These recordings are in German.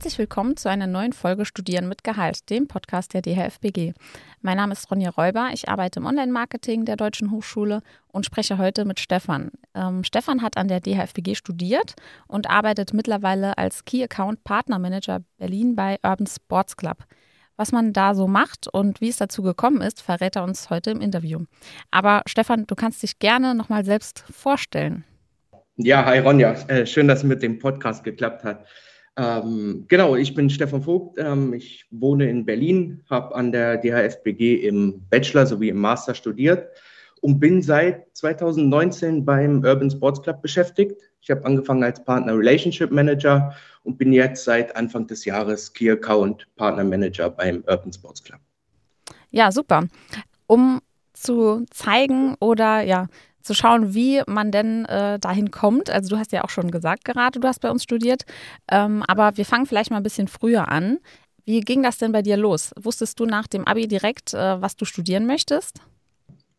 Herzlich willkommen zu einer neuen Folge Studieren mit Gehalt, dem Podcast der DHFBG. Mein Name ist Ronja Räuber, ich arbeite im Online-Marketing der Deutschen Hochschule und spreche heute mit Stefan. Ähm, Stefan hat an der DHFBG studiert und arbeitet mittlerweile als Key Account Partner Manager Berlin bei Urban Sports Club. Was man da so macht und wie es dazu gekommen ist, verrät er uns heute im Interview. Aber Stefan, du kannst dich gerne nochmal selbst vorstellen. Ja, hi Ronja, äh, schön, dass es mit dem Podcast geklappt hat. Ähm, genau, ich bin Stefan Vogt. Ähm, ich wohne in Berlin, habe an der DHFBG im Bachelor sowie im Master studiert und bin seit 2019 beim Urban Sports Club beschäftigt. Ich habe angefangen als Partner Relationship Manager und bin jetzt seit Anfang des Jahres Key Account Partner Manager beim Urban Sports Club. Ja, super. Um zu zeigen oder ja, zu schauen, wie man denn äh, dahin kommt. Also du hast ja auch schon gesagt gerade, du hast bei uns studiert, ähm, aber wir fangen vielleicht mal ein bisschen früher an. Wie ging das denn bei dir los? Wusstest du nach dem Abi direkt, äh, was du studieren möchtest?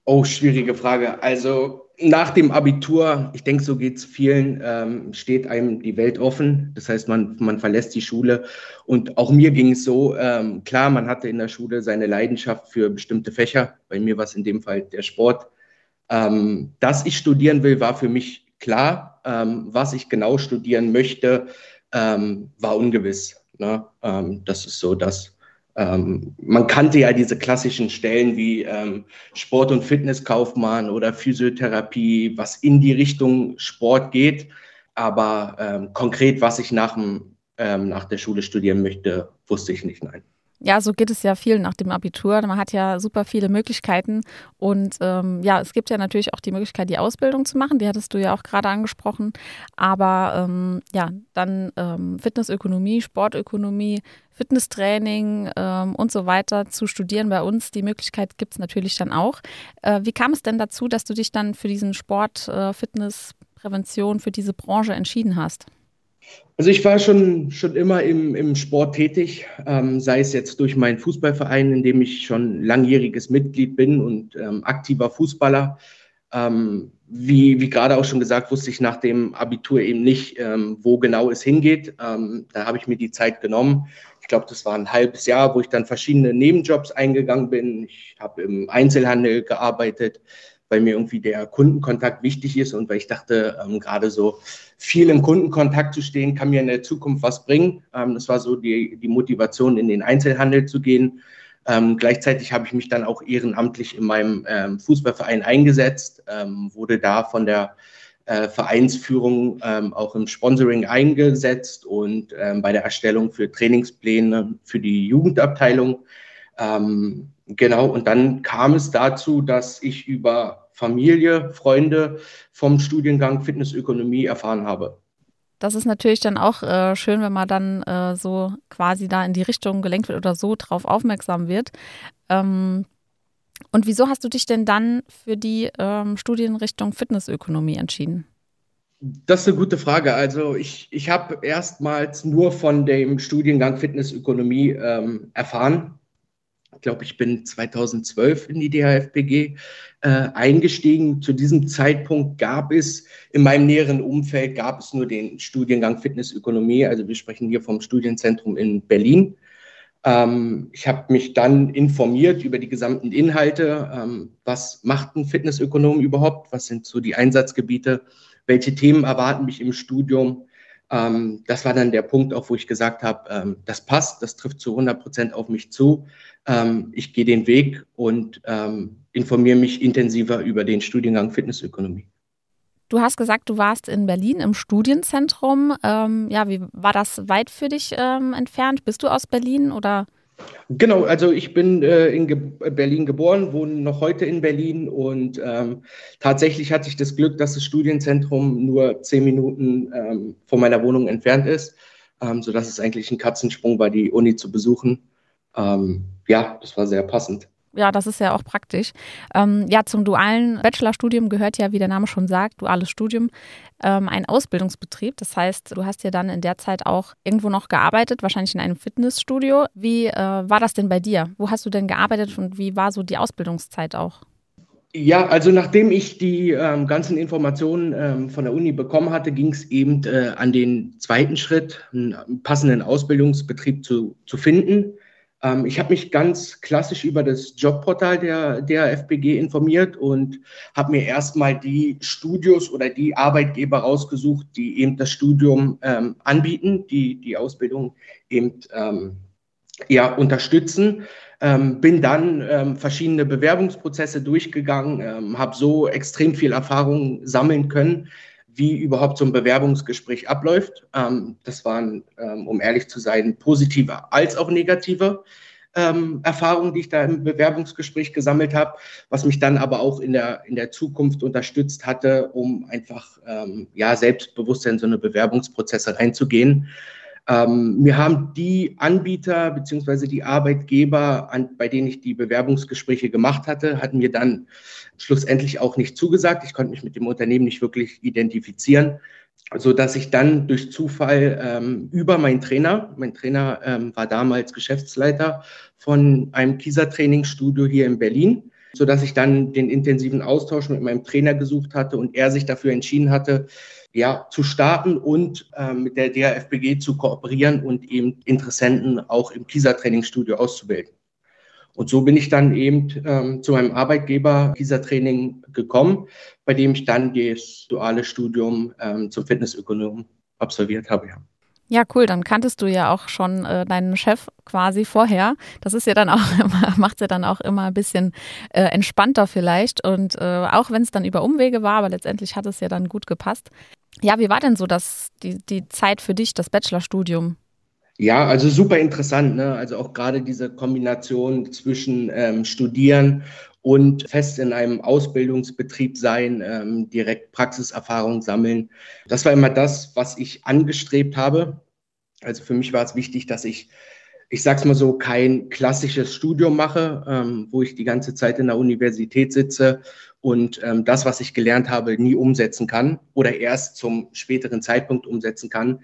Oh, schwierige Frage. Also nach dem Abitur, ich denke, so geht es vielen, ähm, steht einem die Welt offen. Das heißt, man, man verlässt die Schule. Und auch mir ging es so, ähm, klar, man hatte in der Schule seine Leidenschaft für bestimmte Fächer. Bei mir war es in dem Fall der Sport. Ähm, dass ich studieren will, war für mich klar. Ähm, was ich genau studieren möchte, ähm, war ungewiss. Ne? Ähm, das ist so das. Ähm, man kannte ja diese klassischen Stellen wie ähm, Sport- und Fitnesskaufmann oder Physiotherapie, was in die Richtung Sport geht. Aber konkret, was ich nach, dem, nach der Schule studieren möchte, wusste ich nicht, nein. Ja, so geht es ja vielen nach dem Abitur. Man hat ja super viele Möglichkeiten. Und ähm, ja, es gibt ja natürlich auch die Möglichkeit, die Ausbildung zu machen. Die hattest du ja auch gerade angesprochen. Aber ähm, ja, dann ähm, Fitnessökonomie, Sportökonomie, Fitnesstraining ähm, und so weiter zu studieren bei uns. Die Möglichkeit gibt es natürlich dann auch. Äh, wie kam es denn dazu, dass du dich dann für diesen Sport, äh, Fitness, Prävention, für diese Branche entschieden hast? Also ich war schon, schon immer im, im Sport tätig, ähm, sei es jetzt durch meinen Fußballverein, in dem ich schon langjähriges Mitglied bin und ähm, aktiver Fußballer. Ähm, wie, wie gerade auch schon gesagt, wusste ich nach dem Abitur eben nicht, ähm, wo genau es hingeht. Ähm, da habe ich mir die Zeit genommen. Ich glaube, das war ein halbes Jahr, wo ich dann verschiedene Nebenjobs eingegangen bin. Ich habe im Einzelhandel gearbeitet, weil mir irgendwie der Kundenkontakt wichtig ist und weil ich dachte, ähm, gerade so viel im Kundenkontakt zu stehen, kann mir in der Zukunft was bringen. Ähm, das war so die, die Motivation, in den Einzelhandel zu gehen. Ähm, gleichzeitig habe ich mich dann auch ehrenamtlich in meinem ähm, Fußballverein eingesetzt, ähm, wurde da von der äh, Vereinsführung ähm, auch im Sponsoring eingesetzt und bei der Erstellung für Trainingspläne für die Jugendabteilung. Genau, und dann kam es dazu, dass ich über Familie, Freunde vom Studiengang Fitnessökonomie erfahren habe. Das ist natürlich dann auch äh, schön, wenn man dann äh, so quasi da in die Richtung gelenkt wird oder so drauf aufmerksam wird. Ähm, und wieso hast du dich denn dann für die ähm, Studienrichtung Fitnessökonomie entschieden? Das ist eine gute Frage. Also ich, ich habe erstmals nur von dem Studiengang Fitnessökonomie ähm, erfahren glaube, ich bin 2012 in die DHFPG äh, eingestiegen. Zu diesem Zeitpunkt gab es in meinem näheren Umfeld gab es nur den Studiengang Fitnessökonomie. Also wir sprechen hier vom Studienzentrum in Berlin. Ähm, ich habe mich dann informiert über die gesamten Inhalte. Ähm, was macht ein Fitnessökonom überhaupt? Was sind so die Einsatzgebiete? Welche Themen erwarten mich im Studium? Ähm, das war dann der Punkt, auch wo ich gesagt habe, ähm, das passt, das trifft zu 100 Prozent auf mich zu. Ähm, ich gehe den Weg und ähm, informiere mich intensiver über den Studiengang Fitnessökonomie. Du hast gesagt, du warst in Berlin im Studienzentrum. Ähm, ja, wie war das weit für dich ähm, entfernt? Bist du aus Berlin oder? Genau, also ich bin äh, in Ge Berlin geboren, wohne noch heute in Berlin und ähm, tatsächlich hatte ich das Glück, dass das Studienzentrum nur zehn Minuten ähm, von meiner Wohnung entfernt ist, ähm, sodass es eigentlich ein Katzensprung war, die Uni zu besuchen. Ähm, ja, das war sehr passend. Ja, das ist ja auch praktisch. Ähm, ja, zum dualen Bachelorstudium gehört ja, wie der Name schon sagt, duales Studium, ähm, ein Ausbildungsbetrieb. Das heißt, du hast ja dann in der Zeit auch irgendwo noch gearbeitet, wahrscheinlich in einem Fitnessstudio. Wie äh, war das denn bei dir? Wo hast du denn gearbeitet und wie war so die Ausbildungszeit auch? Ja, also nachdem ich die ähm, ganzen Informationen ähm, von der Uni bekommen hatte, ging es eben äh, an den zweiten Schritt, einen passenden Ausbildungsbetrieb zu, zu finden. Ähm, ich habe mich ganz klassisch über das Jobportal der, der FBG informiert und habe mir erstmal die Studios oder die Arbeitgeber rausgesucht, die eben das Studium ähm, anbieten, die die Ausbildung eben ähm, ja, unterstützen. Ähm, bin dann ähm, verschiedene Bewerbungsprozesse durchgegangen, ähm, habe so extrem viel Erfahrung sammeln können, wie überhaupt so ein Bewerbungsgespräch abläuft. Ähm, das waren, ähm, um ehrlich zu sein, positive als auch negative ähm, Erfahrungen, die ich da im Bewerbungsgespräch gesammelt habe, was mich dann aber auch in der, in der Zukunft unterstützt hatte, um einfach ja, selbstbewusster in so eine Bewerbungsprozesse reinzugehen. Ähm, mir haben die Anbieter beziehungsweise die Arbeitgeber, an, bei denen ich die Bewerbungsgespräche gemacht hatte, hatten mir dann schlussendlich auch nicht zugesagt. Ich konnte mich mit dem Unternehmen nicht wirklich identifizieren, so dass ich dann durch Zufall ähm, über meinen Trainer, mein Trainer ähm, war damals Geschäftsleiter von einem Kieser-Trainingsstudio hier in Berlin, so dass ich dann den intensiven Austausch mit meinem Trainer gesucht hatte und er sich dafür entschieden hatte, ja, zu starten und äh, mit der DRFBG zu kooperieren und eben Interessenten auch im Kieser-Trainingsstudio auszubilden. Und so bin ich dann eben ähm, zu meinem Arbeitgeber Kieser Training gekommen, bei dem ich dann das duale Studium ähm, zum Fitnessökonom absolviert habe. Ja. Ja, cool. Dann kanntest du ja auch schon äh, deinen Chef quasi vorher. Das ist ja dann auch immer, macht ja dann auch immer ein bisschen äh, entspannter vielleicht. Und äh, auch wenn es dann über Umwege war, aber letztendlich hat es ja dann gut gepasst. Ja, wie war denn so das, die, die Zeit für dich, das Bachelorstudium? Ja, also super interessant. Ne? Also auch gerade diese Kombination zwischen ähm, Studieren und fest in einem Ausbildungsbetrieb sein, ähm, direkt Praxiserfahrung sammeln. Das war immer das, was ich angestrebt habe. Also für mich war es wichtig, dass ich, ich sag's mal so, kein klassisches Studium mache, ähm, wo ich die ganze Zeit in der Universität sitze und ähm, das, was ich gelernt habe, nie umsetzen kann oder erst zum späteren Zeitpunkt umsetzen kann.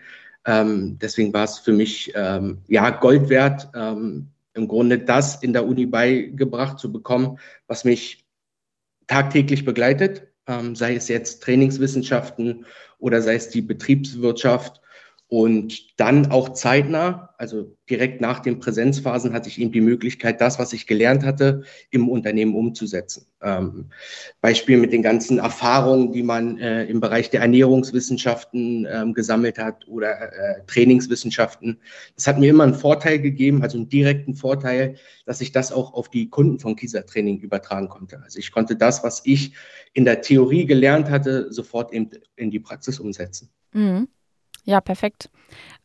Ähm, deswegen war es für mich ähm, ja Gold wert, ähm, im Grunde das in der Uni beigebracht zu bekommen, was mich tagtäglich begleitet, ähm, sei es jetzt Trainingswissenschaften oder sei es die Betriebswirtschaft und dann auch zeitnah, also direkt nach den Präsenzphasen, hatte ich eben die Möglichkeit, das, was ich gelernt hatte, im Unternehmen umzusetzen. Ähm, Beispiel mit den ganzen Erfahrungen, die man äh, im Bereich der Ernährungswissenschaften ähm, gesammelt hat oder äh, Trainingswissenschaften. Das hat mir immer einen Vorteil gegeben, also einen direkten Vorteil, dass ich das auch auf die Kunden von Kieser Training übertragen konnte. Also ich konnte das, was ich in der Theorie gelernt hatte, sofort eben in die Praxis umsetzen. Mhm. Ja, perfekt.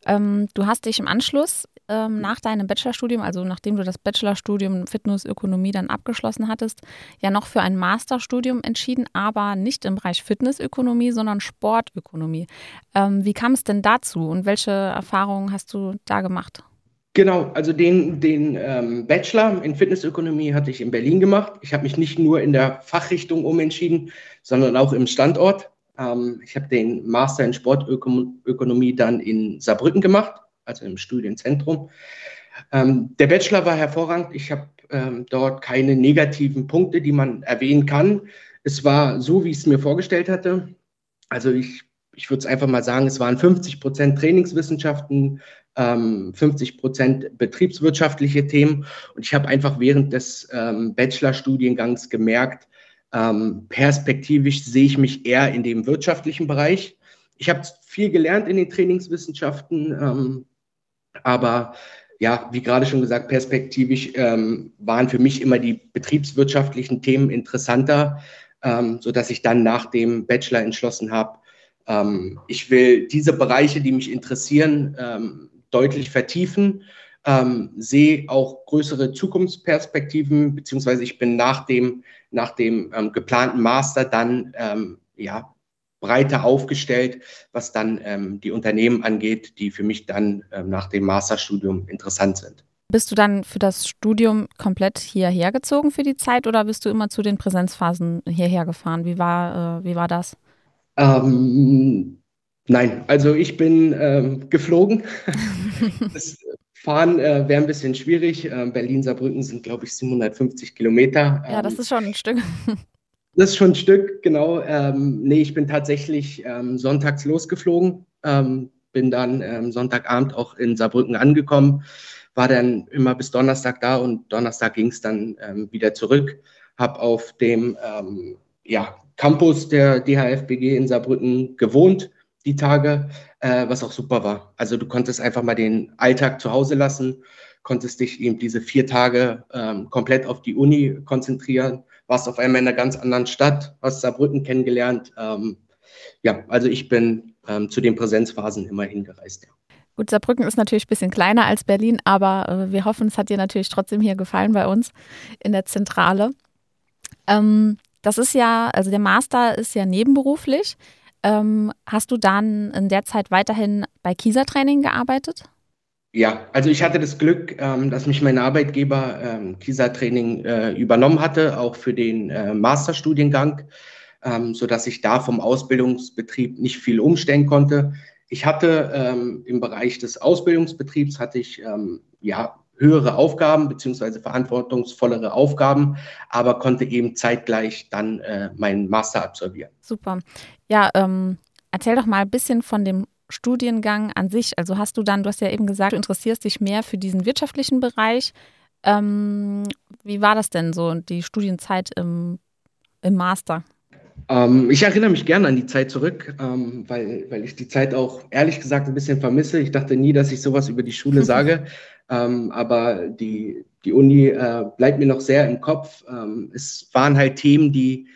Ähm, du hast dich im Anschluss ähm, nach deinem Bachelorstudium, also nachdem du das Bachelorstudium Fitnessökonomie dann abgeschlossen hattest, ja noch für ein Masterstudium entschieden, aber nicht im Bereich Fitnessökonomie, sondern Sportökonomie. Ähm, wie kam es denn dazu und welche Erfahrungen hast du da gemacht? Genau, also den, den ähm, Bachelor in Fitnessökonomie hatte ich in Berlin gemacht. Ich habe mich nicht nur in der Fachrichtung umentschieden, sondern auch im Standort. Ähm, ich habe den Master in Sportökonomie dann in Saarbrücken gemacht, also im Studienzentrum. Ähm, der Bachelor war hervorragend. Ich habe ähm, dort keine negativen Punkte, die man erwähnen kann. Es war so, wie ich es mir vorgestellt hatte. Also ich, ich würde es einfach mal sagen, es waren 50 Prozent Trainingswissenschaften, 50 Prozent betriebswirtschaftliche Themen. Und ich habe einfach während des Bachelorstudiengangs gemerkt, ähm, perspektivisch sehe ich mich eher in dem wirtschaftlichen Bereich. Ich habe viel gelernt in den Trainingswissenschaften, ähm, aber ja, wie gerade schon gesagt, perspektivisch ähm, waren für mich immer die betriebswirtschaftlichen Themen interessanter, ähm, sodass ich dann nach dem Bachelor entschlossen habe, ähm, ich will diese Bereiche, die mich interessieren, ähm, deutlich vertiefen ähm, sehe auch größere Zukunftsperspektiven, beziehungsweise ich bin nach dem, nach dem ähm, geplanten Master dann ähm, ja, breiter aufgestellt, was dann ähm, die Unternehmen angeht, die für mich dann ähm, nach dem Masterstudium interessant sind. Bist du dann für das Studium komplett hierher gezogen für die Zeit oder bist du immer zu den Präsenzphasen hierher gefahren? Wie war, äh, wie war das? Ähm, nein, also ich bin ähm, geflogen. das Fahren äh, wäre ein bisschen schwierig. Äh, Berlin-Saarbrücken sind, glaube ich, 750 Kilometer. Ja, das ähm, ist schon ein Stück. Das ist schon ein Stück, genau. Ähm, nee, ich bin tatsächlich ähm, sonntags losgeflogen, ähm, bin dann ähm, Sonntagabend auch in Saarbrücken angekommen, war dann immer bis Donnerstag da und Donnerstag ging es dann ähm, wieder zurück, habe auf dem ja, Campus der DHFBG in Saarbrücken gewohnt, die Tage, äh, was auch super war. Also du konntest einfach mal den Alltag zu Hause lassen, konntest dich eben diese vier Tage ähm, komplett auf die Uni konzentrieren, warst auf einmal in einer ganz anderen Stadt, hast Saarbrücken kennengelernt. Ähm, ja, also ich bin ähm, zu den Präsenzphasen immer hingereist. Ja. Gut, Saarbrücken ist natürlich ein bisschen kleiner als Berlin, aber äh, wir hoffen, es hat dir natürlich trotzdem hier gefallen bei uns in der Zentrale. Ähm, das ist ja, also der Master ist ja nebenberuflich. Ähm, hast du dann in der Zeit weiterhin bei Kieser Training gearbeitet? Ja, also ich hatte das Glück, ähm, dass mich mein Arbeitgeber ähm, Kieser Training äh, übernommen hatte, auch für den äh, Masterstudiengang, ähm, so dass ich da vom Ausbildungsbetrieb nicht viel umstellen konnte. Ich hatte ähm, im Bereich des Ausbildungsbetriebs hatte ich ähm, ja höhere Aufgaben beziehungsweise verantwortungsvollere Aufgaben, aber konnte eben zeitgleich dann äh, meinen Master absolvieren. Super. Ja, ähm, erzähl doch mal ein bisschen von dem Studiengang an sich. Also hast du dann, du hast ja eben gesagt, du interessierst dich mehr für diesen wirtschaftlichen Bereich. Ähm, wie war das denn so, die Studienzeit im, im Master? Ähm, ich erinnere mich gerne an die Zeit zurück, ähm, weil, weil ich die Zeit auch ehrlich gesagt ein bisschen vermisse. Ich dachte nie, dass ich sowas über die Schule sage, ähm, aber die, die Uni äh, bleibt mir noch sehr im Kopf. Ähm, es waren halt Themen, die,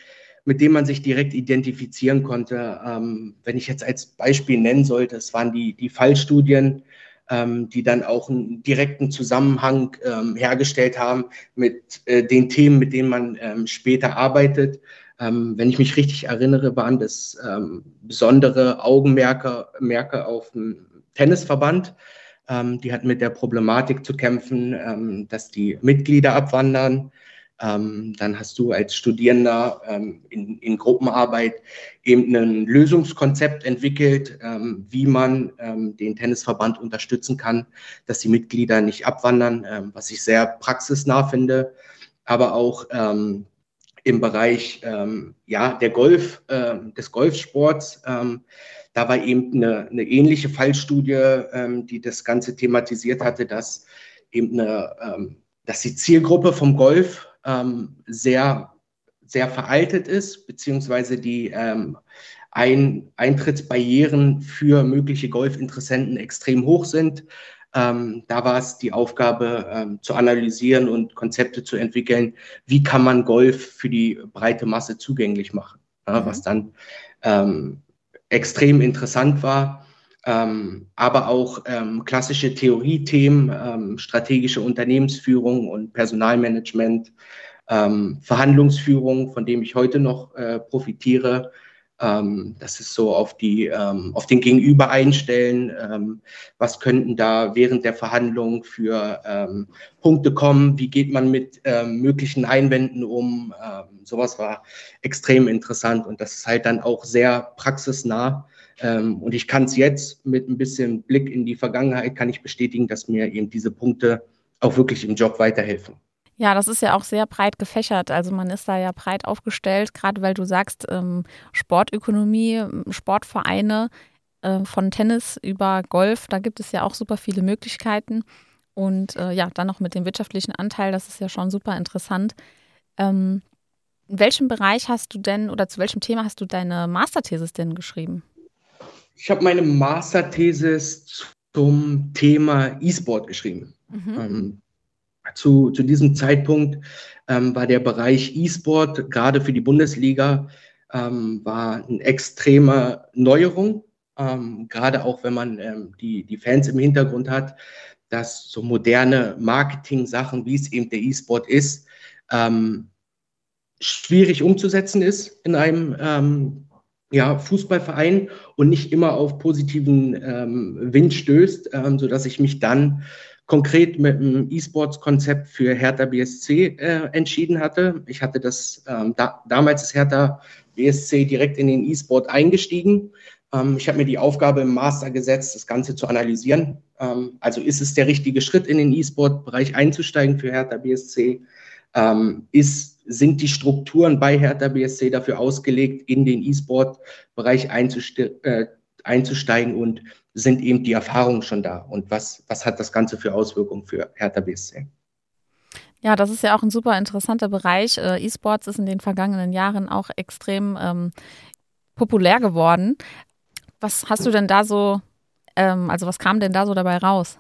mit denen man sich direkt identifizieren konnte. Ähm, wenn ich jetzt als Beispiel nennen sollte, es waren die, die Fallstudien, ähm, die dann auch einen direkten Zusammenhang hergestellt haben mit äh, den Themen, mit denen man später arbeitet. Ähm, wenn ich mich richtig erinnere, waren das ähm, besondere Augenmerke Merke auf dem Tennisverband. Ähm, die hatten mit der Problematik zu kämpfen, ähm, dass die Mitglieder abwandern. Ähm, dann hast du als Studierender ähm, in, in, Gruppenarbeit eben ein Lösungskonzept entwickelt, wie man den Tennisverband unterstützen kann, dass die Mitglieder nicht abwandern, was ich sehr praxisnah finde, aber auch im Bereich ähm, ja, der Golf, äh, des Golfsports. Ähm, da war eben eine, eine ähnliche Fallstudie, ähm, die das Ganze thematisiert hatte, dass eben eine, ähm, dass die Zielgruppe vom Golf ähm, sehr, sehr veraltet ist, beziehungsweise die ähm, ein Eintrittsbarrieren für mögliche Golfinteressenten extrem hoch sind. Ähm, da war es die Aufgabe ähm, zu analysieren und Konzepte zu entwickeln, wie kann man Golf für die breite Masse zugänglich machen, ja, mhm. was dann ähm, extrem interessant war. Ähm, aber auch ähm, klassische Theoriethemen, ähm, strategische Unternehmensführung und Personalmanagement, Verhandlungsführung, von dem ich heute noch äh, profitiere, ähm, das ist so auf die, ähm, auf den Gegenüber einstellen. Ähm, was könnten da während der Verhandlung für ähm, Punkte kommen? Wie geht man mit ähm, möglichen Einwänden um? Ähm, sowas war extrem interessant und das ist halt dann auch sehr praxisnah. Und ich kann es jetzt mit ein bisschen Blick in die Vergangenheit kann ich bestätigen, dass mir eben diese Punkte auch wirklich im Job weiterhelfen. Ja, das ist ja auch sehr breit gefächert. Also man ist da ja breit aufgestellt, gerade weil du sagst, ähm, Sportökonomie, Sportvereine äh, von Tennis über Golf, da gibt es ja auch super viele Möglichkeiten. Und äh, ja, dann noch mit dem wirtschaftlichen Anteil, das ist ja schon super interessant. Ähm, in welchem Bereich hast du denn oder zu welchem Thema hast du deine Masterthesis denn geschrieben? Ich habe meine Masterthesis zum Thema E-Sport geschrieben. Mhm. Ähm, zu, zu diesem Zeitpunkt ähm, war der Bereich E-Sport gerade für die Bundesliga ähm, war eine extreme Neuerung, ähm, gerade auch wenn man ähm, die, die Fans im Hintergrund hat, dass so moderne Marketing-Sachen, wie es eben der E-Sport ist, ähm, schwierig umzusetzen ist in einem ja, Fußballverein und nicht immer auf positiven ähm, Wind stößt, ähm, sodass ich mich dann konkret mit einem E-Sports-Konzept für Hertha BSC äh, entschieden hatte. Ich hatte das, ähm, da, damals ist Hertha BSC direkt in den E-Sport eingestiegen. Ähm, ich habe mir die Aufgabe im Master gesetzt, das Ganze zu analysieren. Ähm, also ist es der richtige Schritt, in den E-Sport-Bereich einzusteigen für Hertha BSC? Ähm, ist sind die Strukturen bei Hertha BSC dafür ausgelegt, in den E-Sport-Bereich einzuste äh, einzusteigen und sind eben die Erfahrungen schon da? Und was, was hat das Ganze für Auswirkungen für Hertha BSC? Ja, das ist ja auch ein super interessanter Bereich. Äh, E-Sports ist in den vergangenen Jahren auch extrem ähm, populär geworden. Was hast du denn da so, ähm, also was kam denn da so dabei raus?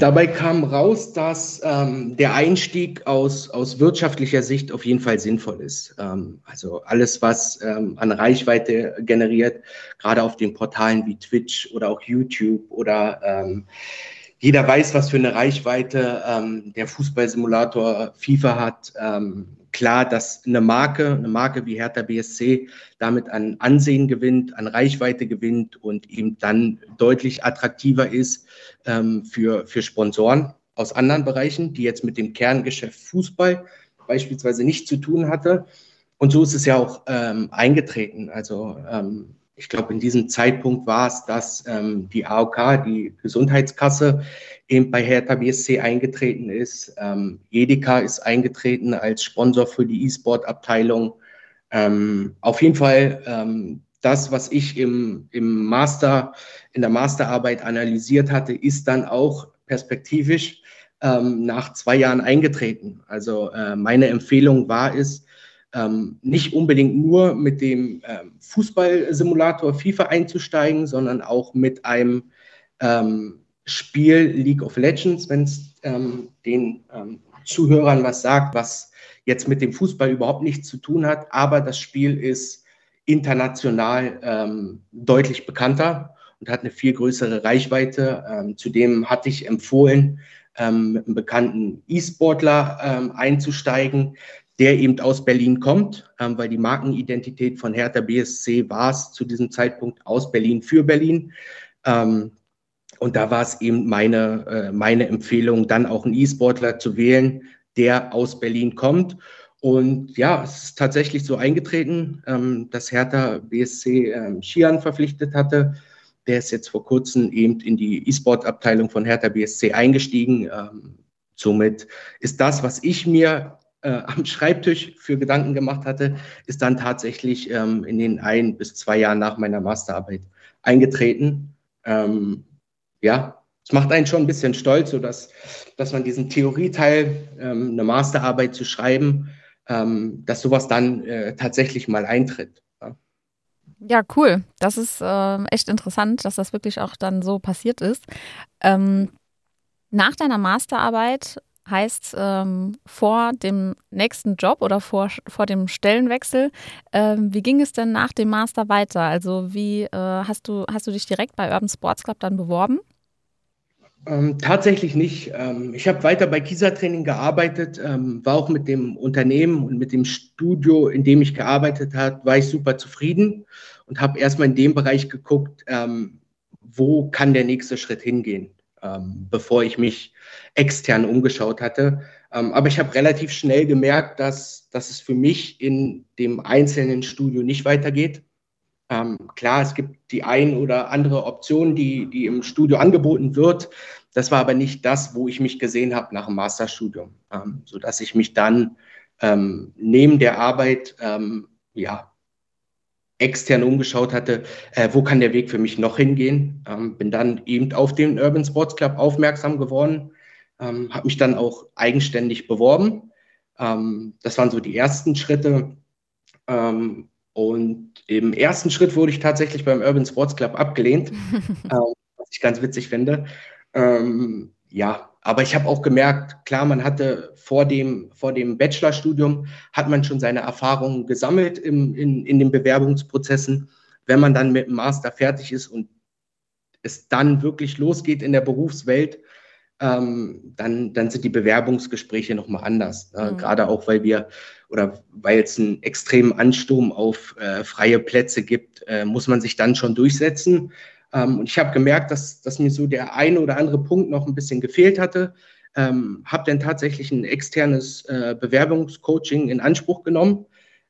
Dabei kam raus, dass ähm, der Einstieg aus, aus wirtschaftlicher Sicht auf jeden Fall sinnvoll ist. Ähm, also alles, was ähm, an Reichweite generiert, gerade auf den Portalen wie Twitch oder auch YouTube oder ähm, jeder weiß, was für eine Reichweite ähm, der Fußballsimulator FIFA hat. Ähm, klar, dass eine Marke, eine Marke wie Hertha BSC damit an Ansehen gewinnt, an Reichweite gewinnt und eben dann deutlich attraktiver ist ähm, für, für Sponsoren aus anderen Bereichen, die jetzt mit dem Kerngeschäft Fußball beispielsweise nichts zu tun hatte. Und so ist es ja auch ähm, eingetreten. Also ähm, ich glaube, in diesem Zeitpunkt war es, dass ähm, die AOK, die Gesundheitskasse, eben bei Hertha BSC eingetreten ist. Ähm, Edeka ist eingetreten als Sponsor für die E-Sport-Abteilung. Ähm, auf jeden Fall ähm, das, was ich im, im Master, in der Masterarbeit analysiert hatte, ist dann auch perspektivisch ähm, nach zwei Jahren eingetreten. Also äh, meine Empfehlung war es, ähm, nicht unbedingt nur mit dem ähm, Fußballsimulator FIFA einzusteigen, sondern auch mit einem ähm, Spiel League of Legends, wenn es ähm, den ähm, Zuhörern was sagt, was jetzt mit dem Fußball überhaupt nichts zu tun hat, aber das Spiel ist international ähm, deutlich bekannter und hat eine viel größere Reichweite. zudem hatte ich empfohlen, mit einem bekannten E-Sportler einzusteigen, der eben aus Berlin kommt, ähm, weil die Markenidentität von Hertha BSC war es zu diesem Zeitpunkt aus Berlin für Berlin. Ähm, und da war es eben meine, äh, meine Empfehlung, dann auch einen E-Sportler zu wählen, der aus Berlin kommt. Und ja, es ist tatsächlich so eingetreten, ähm, dass Hertha BSC ähm, Skian verpflichtet hatte. Der ist jetzt vor kurzem eben in die E-Sport-Abteilung von Hertha BSC eingestiegen. Ähm, somit ist das, was ich mir äh, am Schreibtisch für Gedanken gemacht hatte, ist dann tatsächlich ähm, in den ein bis zwei Jahren nach meiner Masterarbeit eingetreten. Ähm, ja, es macht einen schon ein bisschen stolz, so dass, dass man diesen Theorieteil, ähm, eine Masterarbeit zu schreiben, ähm, dass sowas dann äh, tatsächlich mal eintritt. Ja. Ja, cool. Das ist äh, echt interessant, dass das wirklich auch dann so passiert ist. Ähm, nach deiner Masterarbeit Heißt, ähm, vor dem nächsten Job oder vor, vor dem Stellenwechsel, ähm, wie ging es denn nach dem Master weiter? Also wie äh, hast, du, hast du dich direkt bei Urban Sports Club dann beworben? Ähm, tatsächlich nicht. Ähm, ich habe weiter bei Kisa Training gearbeitet, ähm, war auch mit dem Unternehmen und mit dem Studio, in dem ich gearbeitet habe, war ich super zufrieden und habe erstmal in dem Bereich geguckt, ähm, wo kann der nächste Schritt hingehen ähm, bevor ich mich extern umgeschaut hatte. Ähm, aber ich habe relativ schnell gemerkt, dass, dass es für mich in dem einzelnen Studio nicht weitergeht. Ähm, klar, es gibt die ein oder andere Option, die, die im Studio angeboten wird. Das war aber nicht das, wo ich mich gesehen habe nach dem Masterstudium, ähm, sodass ich mich dann ähm, neben der Arbeit ähm, ja, extern umgeschaut hatte, äh, wo kann der Weg für mich noch hingehen. Ähm, bin dann eben auf den Urban Sports Club aufmerksam geworden, ähm, habe mich dann auch eigenständig beworben. Das waren so die ersten Schritte. Ähm, und im ersten Schritt wurde ich tatsächlich beim Urban Sports Club abgelehnt, äh, was ich ganz witzig finde. Ähm, ja, aber ich habe auch gemerkt, klar, man hatte vor dem, vor dem Bachelorstudium, hat man schon seine Erfahrungen gesammelt im, in, in den Bewerbungsprozessen. Wenn man dann mit dem Master fertig ist und es dann wirklich losgeht in der Berufswelt, ähm, dann, dann sind die Bewerbungsgespräche nochmal anders. Äh, mhm. Gerade auch, weil wir oder weil es einen extremen Ansturm auf äh, freie Plätze gibt, äh, muss man sich dann schon durchsetzen. Ähm, und ich habe gemerkt, dass, dass mir so der eine oder andere Punkt noch ein bisschen gefehlt hatte. Ähm, habe dann tatsächlich ein externes äh, Bewerbungscoaching in Anspruch genommen.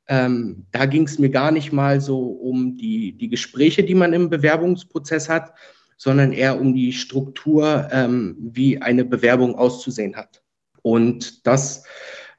Ähm, da ging es mir gar nicht mal so um die, die Gespräche, die man im Bewerbungsprozess hat, sondern eher um die Struktur, ähm, wie eine Bewerbung auszusehen hat. Und das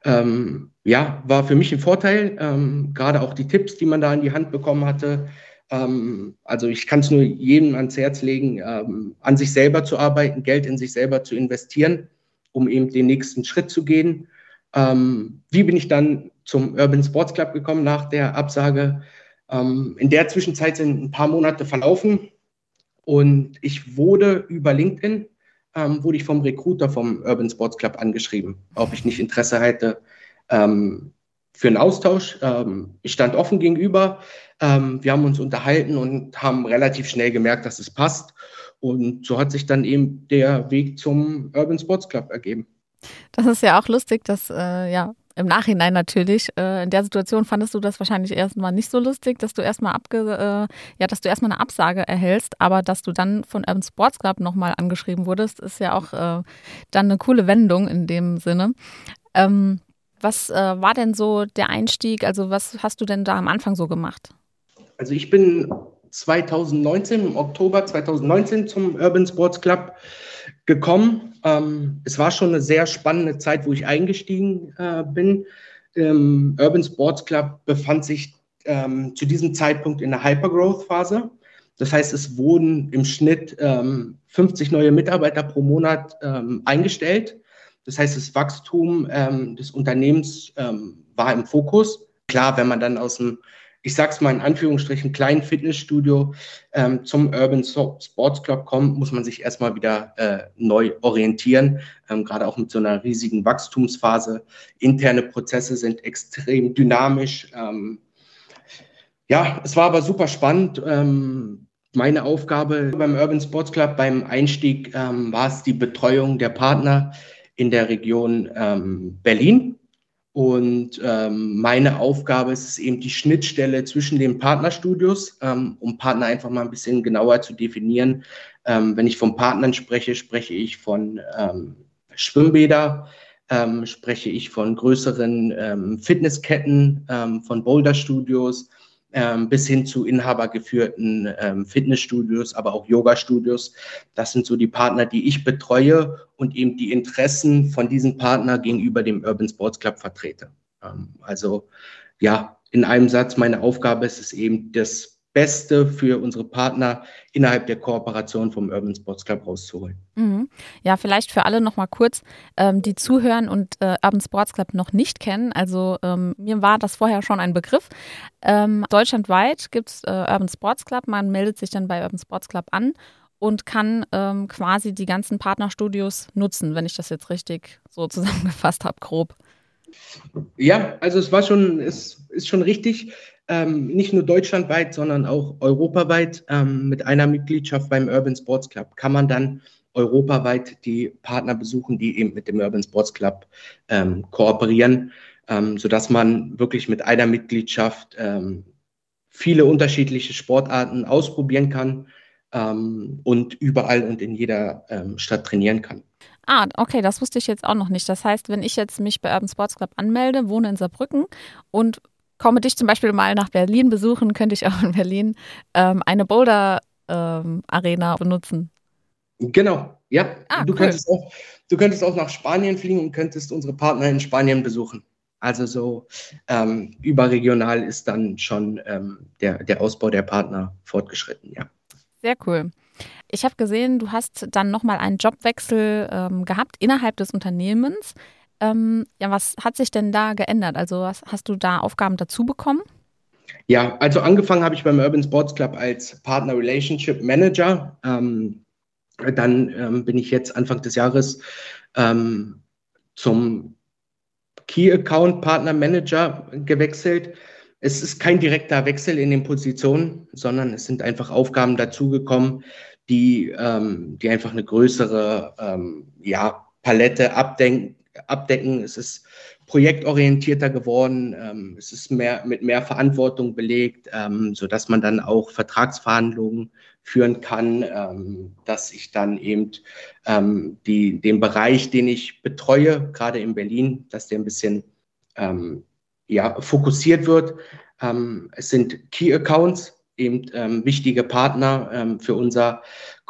ähm, ja, war für mich ein Vorteil. Ähm, gerade auch die Tipps, die man da in die Hand bekommen hatte. Ähm, also ich kann es nur jedem ans Herz legen, ähm, an sich selber zu arbeiten, Geld in sich selber zu investieren, um eben den nächsten Schritt zu gehen. Ähm, wie bin ich dann zum Urban Sports Club gekommen nach der Absage? In der Zwischenzeit sind ein paar Monate verlaufen und ich wurde über LinkedIn ähm, wurde ich vom Recruiter vom Urban Sports Club angeschrieben, ob ich nicht Interesse hätte ähm, für einen Austausch. Ähm, ich stand offen gegenüber. Ähm, wir haben uns unterhalten und haben relativ schnell gemerkt, dass es passt. Und so hat sich dann eben der Weg zum Urban Sports Club ergeben. Das ist ja auch lustig, dass äh, ja im Nachhinein natürlich. Äh, in der Situation fandest du das wahrscheinlich erstmal nicht so lustig, dass du erstmal abge, äh, ja, dass du erstmal eine Absage erhältst, aber dass du dann von Urban Sports Club nochmal angeschrieben wurdest, ist ja auch äh, dann eine coole Wendung in dem Sinne. Ähm, was äh, war denn so der Einstieg? Also, was hast du denn da am Anfang so gemacht? Also, ich bin 2019, im Oktober 2019 zum Urban Sports Club gekommen. Ähm, es war schon eine sehr spannende Zeit, wo ich eingestiegen äh, bin. Ähm, Urban Sports Club befand sich ähm, zu diesem Zeitpunkt in der Hypergrowth-Phase. Das heißt, es wurden im Schnitt 50 ähm, neue Mitarbeiter pro Monat ähm, eingestellt. Das heißt, das Wachstum ähm, des Unternehmens war im Fokus. Klar, wenn man dann aus dem ich sag's mal in Anführungsstrichen, kleinen Fitnessstudio ähm, zum Urban Sports Club kommt, muss man sich erstmal wieder äh, neu orientieren, ähm, gerade auch mit so einer riesigen Wachstumsphase. Interne Prozesse sind extrem dynamisch. Ähm, ja, es war aber super spannend. Ähm, meine Aufgabe beim Urban Sports Club beim Einstieg ähm, war es die Betreuung der Partner in der Region ähm, Berlin und ähm, meine Aufgabe ist es eben die Schnittstelle zwischen den Partnerstudios, ähm, um Partner einfach mal ein bisschen genauer zu definieren. Ähm, wenn ich von Partnern spreche, spreche ich von ähm, Schwimmbäder, ähm, spreche ich von größeren ähm, Fitnessketten, ähm, von Boulderstudios, ähm, bis hin zu inhabergeführten ähm, Fitnessstudios, aber auch Yoga-Studios. Das sind so die Partner, die ich betreue und eben die Interessen von diesen Partnern gegenüber dem Urban Sports Club vertrete. Ähm, also ja, in einem Satz, meine Aufgabe ist es eben, das Beste für unsere Partner innerhalb der Kooperation vom Urban Sports Club rauszuholen. Mhm. Ja, vielleicht für alle nochmal kurz, ähm, die zuhören und äh, Urban Sports Club noch nicht kennen. Also ähm, mir war das vorher schon ein Begriff. Ähm, deutschlandweit gibt es äh, Urban Sports Club. Man meldet sich dann bei Urban Sports Club an und kann ähm, quasi die ganzen Partnerstudios nutzen, wenn ich das jetzt richtig so zusammengefasst habe, grob. Ja, also es war schon, es ist schon richtig ähm, nicht nur deutschlandweit, sondern auch europaweit ähm, mit einer Mitgliedschaft beim Urban Sports Club kann man dann europaweit die Partner besuchen, die eben mit dem Urban Sports Club ähm, kooperieren, ähm, sodass man wirklich mit einer Mitgliedschaft ähm, viele unterschiedliche Sportarten ausprobieren kann ähm, und überall und in jeder ähm, Stadt trainieren kann. Ah, okay, das wusste ich jetzt auch noch nicht. Das heißt, wenn ich jetzt mich bei Urban Sports Club anmelde, wohne in Saarbrücken und komme dich zum Beispiel mal nach Berlin besuchen, könnte ich auch in Berlin ähm, eine Boulder-Arena ähm, benutzen. Genau, ja. Ah, du, cool. könntest auch, du könntest auch nach Spanien fliegen und könntest unsere Partner in Spanien besuchen. Also so ähm, überregional ist dann schon ähm, der, der Ausbau der Partner fortgeschritten, ja. Sehr cool. Ich habe gesehen, du hast dann nochmal einen Jobwechsel ähm, gehabt innerhalb des Unternehmens. Ähm, ja, was hat sich denn da geändert? Also was, hast du da Aufgaben dazu bekommen? Ja, also angefangen habe ich beim Urban Sports Club als Partner Relationship Manager. Ähm, dann ähm, bin ich jetzt Anfang des Jahres ähm, zum Key Account Partner Manager gewechselt. Es ist kein direkter Wechsel in den Positionen, sondern es sind einfach Aufgaben dazugekommen, die, ähm, die einfach eine größere ähm, ja, Palette abdenken, abdecken. Es ist projektorientierter geworden. Ähm, es ist mehr, mit mehr Verantwortung belegt, ähm, sodass man dann auch Vertragsverhandlungen führen kann, ähm, dass ich dann eben ähm, die, den Bereich, den ich betreue, gerade in Berlin, dass der ein bisschen ähm, ja, fokussiert wird. Ähm, es sind Key Accounts, eben wichtige Partner für unser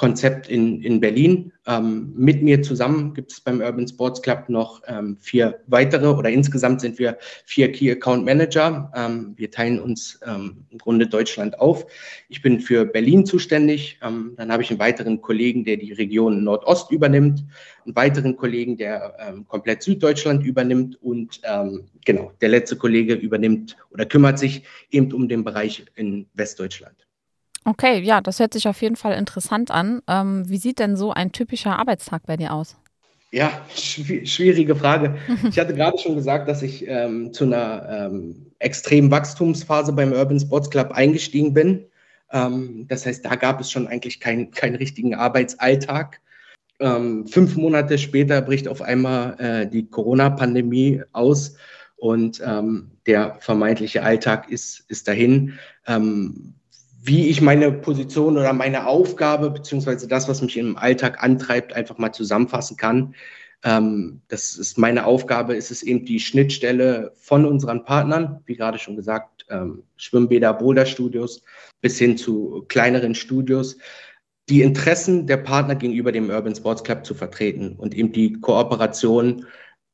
Konzept in, in Berlin. Ähm, mit mir zusammen gibt es beim Urban Sports Club noch ähm, vier weitere oder insgesamt sind wir vier Key Account Manager. Ähm, wir teilen uns ähm, im Grunde Deutschland auf. Ich bin für Berlin zuständig. Ähm, dann habe ich einen weiteren Kollegen, der die Region Nordost übernimmt, einen weiteren Kollegen, der ähm, komplett Süddeutschland übernimmt und genau, der letzte Kollege übernimmt oder kümmert sich eben um den Bereich in Westdeutschland. Okay, ja, das hört sich auf jeden Fall interessant an. Ähm, wie sieht denn so ein typischer Arbeitstag bei dir aus? Ja, schwierige Frage. Ich hatte gerade schon gesagt, dass ich ähm, zu einer ähm, extremen Wachstumsphase beim Urban Sports Club eingestiegen bin. Ähm, das heißt, da gab es schon eigentlich keinen kein richtigen Arbeitsalltag. Ähm, fünf Monate später bricht auf einmal äh, die Corona-Pandemie aus und ähm, der vermeintliche Alltag ist, ist dahin. Wie ich meine Position oder meine Aufgabe, beziehungsweise das, was mich im Alltag antreibt, einfach mal zusammenfassen kann. Ähm, das ist meine Aufgabe, ist es eben die Schnittstelle von unseren Partnern, wie gerade schon gesagt, ähm, Schwimmbäder, Boulderstudios bis hin zu kleineren Studios, die Interessen der Partner gegenüber dem Urban Sports Club zu vertreten und eben die Kooperation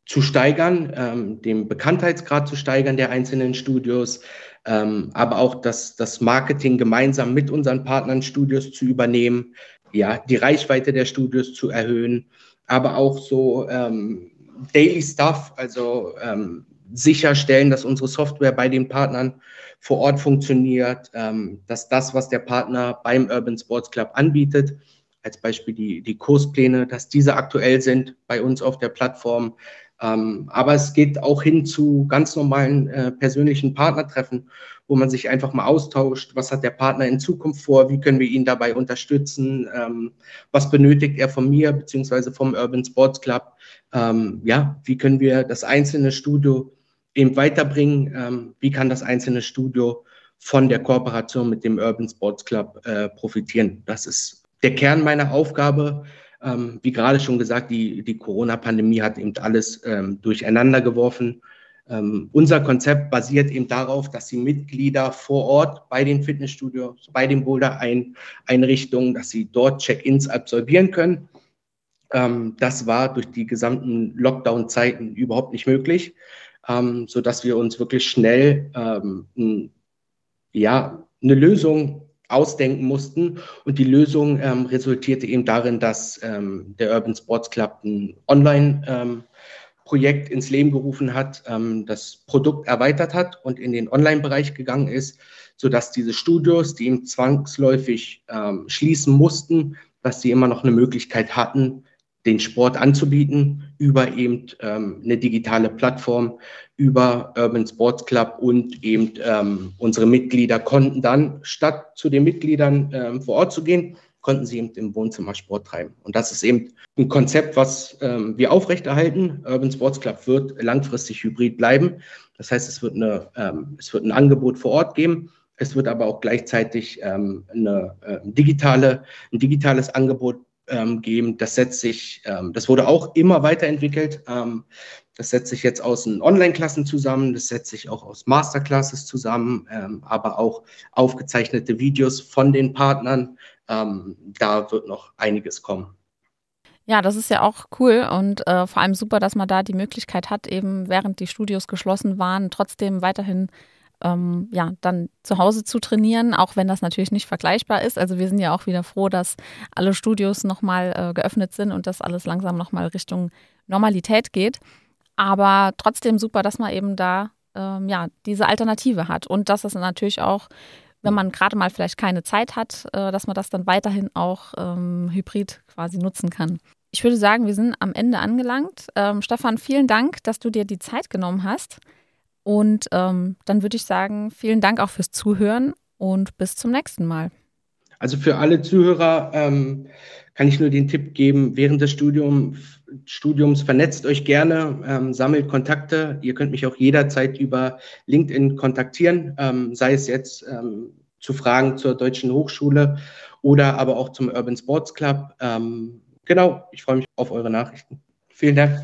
zu steigern, ähm, den Bekanntheitsgrad zu steigern der einzelnen Studios, ähm, aber auch das, das Marketing gemeinsam mit unseren Partnern Studios zu übernehmen, ja, die Reichweite der Studios zu erhöhen, aber auch so ähm, Daily Stuff, also ähm, sicherstellen, dass unsere Software bei den Partnern vor Ort funktioniert, ähm, dass das, was der Partner beim Urban Sports Club anbietet, als Beispiel die, die Kurspläne, dass diese aktuell sind bei uns auf der Plattform, ähm, aber es geht auch hin zu ganz normalen äh, persönlichen Partnertreffen, wo man sich einfach mal austauscht. Was hat der Partner in Zukunft vor? Wie können wir ihn dabei unterstützen? Ähm, was benötigt er von mir beziehungsweise vom Urban Sports Club? Ähm, ja, wie können wir das einzelne Studio eben weiterbringen? Ähm, wie kann das einzelne Studio von der Kooperation mit dem Urban Sports Club äh, profitieren? Das ist der Kern meiner Aufgabe. Ähm, wie gerade schon gesagt, die, die Corona-Pandemie hat eben alles ähm, durcheinander geworfen. Ähm, unser Konzept basiert eben darauf, dass die Mitglieder vor Ort bei den Fitnessstudios, bei den Boulder-Einrichtungen, dass sie dort Check-ins absolvieren können. Ähm, das war durch die gesamten Lockdown-Zeiten überhaupt nicht möglich, ähm, sodass wir uns wirklich schnell ähm, ja, eine Lösung ausdenken mussten. Und die Lösung ähm, resultierte eben darin, dass ähm, der Urban Sports Club ein Online-Projekt ähm, ins Leben gerufen hat, ähm, das Produkt erweitert hat und in den Online-Bereich gegangen ist, sodass diese Studios, die eben zwangsläufig ähm, schließen mussten, dass sie immer noch eine Möglichkeit hatten, den Sport anzubieten über eben ähm, eine digitale Plattform, über Urban Sports Club und eben ähm, unsere Mitglieder konnten dann, statt zu den Mitgliedern ähm, vor Ort zu gehen, konnten sie eben im Wohnzimmer Sport treiben. Und das ist eben ein Konzept, was ähm, wir aufrechterhalten. Urban Sports Club wird langfristig hybrid bleiben. Das heißt, es wird, eine, ähm, es wird ein Angebot vor Ort geben. Es wird aber auch gleichzeitig ähm, eine, äh, digitale, ein digitales Angebot ähm, geben. Das setzt sich, ähm, das wurde auch immer weiterentwickelt. Ähm, das setzt sich jetzt aus Online-Klassen zusammen, das setzt sich auch aus Masterclasses zusammen, ähm, aber auch aufgezeichnete Videos von den Partnern. Ähm, da wird noch einiges kommen. Ja, das ist ja auch cool und äh, vor allem super, dass man da die Möglichkeit hat, eben während die Studios geschlossen waren, trotzdem weiterhin ähm, ja, dann zu Hause zu trainieren, auch wenn das natürlich nicht vergleichbar ist. Also wir sind ja auch wieder froh, dass alle Studios nochmal äh, geöffnet sind und dass alles langsam nochmal Richtung Normalität geht. Aber trotzdem super, dass man eben da ähm, ja, diese Alternative hat und dass es natürlich auch, wenn man gerade mal vielleicht keine Zeit hat, äh, dass man das dann weiterhin auch ähm, hybrid quasi nutzen kann. Ich würde sagen, wir sind am Ende angelangt. Ähm, Stefan, vielen Dank, dass du dir die Zeit genommen hast. Und ähm, dann würde ich sagen, vielen Dank auch fürs Zuhören und bis zum nächsten Mal. Also für alle Zuhörer ähm, kann ich nur den Tipp geben, während des Studium, Studiums vernetzt euch gerne, ähm, sammelt Kontakte. Ihr könnt mich auch jederzeit über LinkedIn kontaktieren, ähm, sei es jetzt ähm, zu Fragen zur Deutschen Hochschule oder aber auch zum Urban Sports Club. Ähm, genau, ich freue mich auf eure Nachrichten. Vielen Dank.